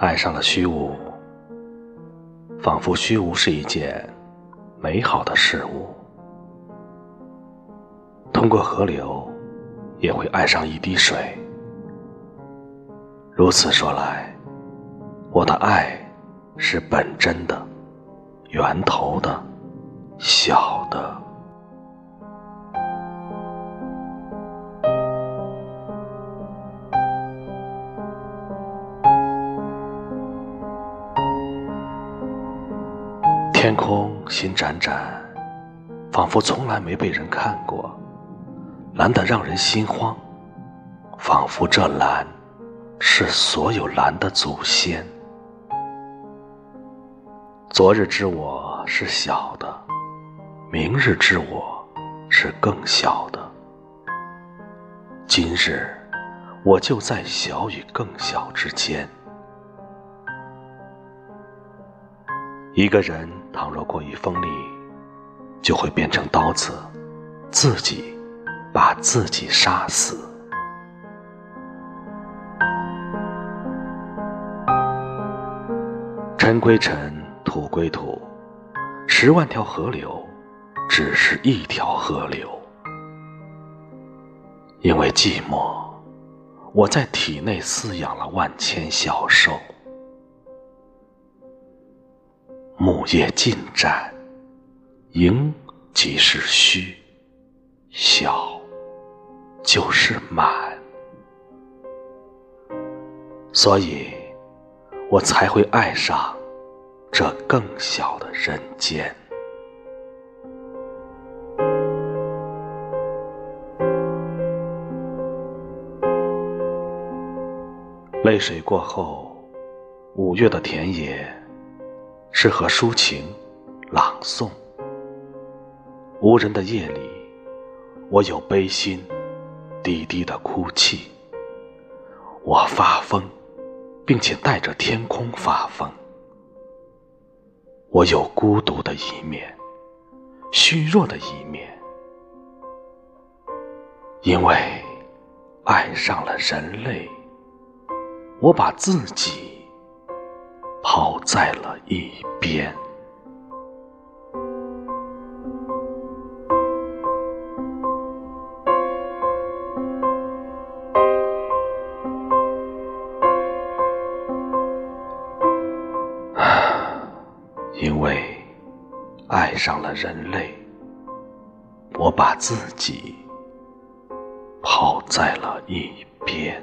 爱上了虚无，仿佛虚无是一件美好的事物。通过河流，也会爱上一滴水。如此说来，我的爱是本真的、源头的、小的。天空星盏盏，仿佛从来没被人看过，蓝得让人心慌，仿佛这蓝是所有蓝的祖先。昨日之我是小的，明日之我是更小的，今日我就在小与更小之间。一个人倘若过于锋利，就会变成刀子，自己把自己杀死。尘归尘，土归土，十万条河流，只是一条河流。因为寂寞，我在体内饲养了万千小兽。木叶尽展，盈即是虚，小就是满，所以我才会爱上这更小的人间。泪水过后，五月的田野。适合抒情、朗诵。无人的夜里，我有悲心，低低的哭泣。我发疯，并且带着天空发疯。我有孤独的一面，虚弱的一面，因为爱上了人类，我把自己。抛在了一边，因为爱上了人类，我把自己抛在了一边。